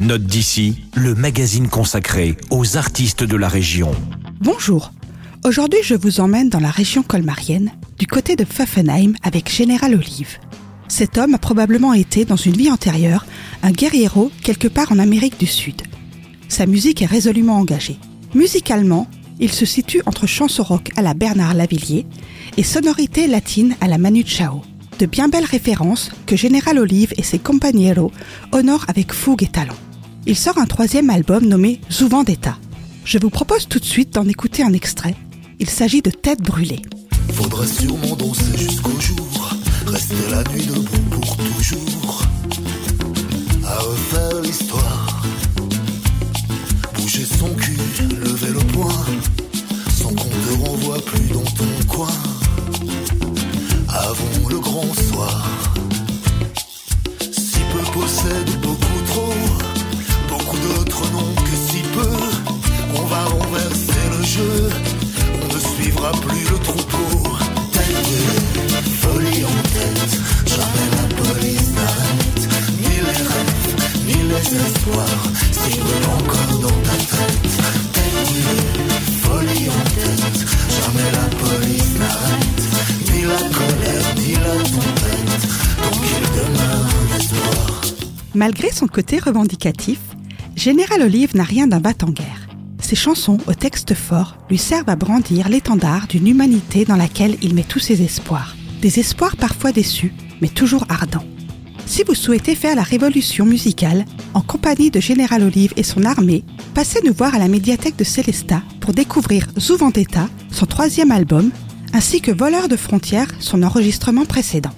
Note d'ici, le magazine consacré aux artistes de la région. Bonjour. Aujourd'hui, je vous emmène dans la région colmarienne, du côté de Pfaffenheim avec Général Olive. Cet homme a probablement été, dans une vie antérieure, un guerriero quelque part en Amérique du Sud. Sa musique est résolument engagée. Musicalement, il se situe entre chansons rock à la Bernard Lavillier et sonorités latines à la Manu Chao. De bien belles références que Général Olive et ses compañeros honorent avec fougue et talent. Il sort un troisième album nommé Souvent d'État. Je vous propose tout de suite d'en écouter un extrait. Il s'agit de Tête brûlée. Faudrait sûrement danser jusqu'au jour, rester la nuit debout pour toujours, à refaire l'histoire. Bouger son cul, lever le poing, sans qu'on te renvoie plus dans ton coin. Avant le grand soir, suivra plus le troupeau. Tête brûlée, folie en tête, jamais la police n'arrête. Ni les rêves, ni les espoirs, veulent encore dans ta tête. Tête brûlée, folie en tête, jamais la police n'arrête. Ni la colère, ni la tempête, tant qu'il demeure un espoir. Malgré son côté revendicatif, Général Olive n'a rien d'un bat-en-guerre. Ses chansons, au texte fort, lui servent à brandir l'étendard d'une humanité dans laquelle il met tous ses espoirs. Des espoirs parfois déçus, mais toujours ardents. Si vous souhaitez faire la révolution musicale, en compagnie de Général Olive et son armée, passez nous voir à la médiathèque de Célestat pour découvrir Zouvendetta, son troisième album, ainsi que Voleur de frontières, son enregistrement précédent.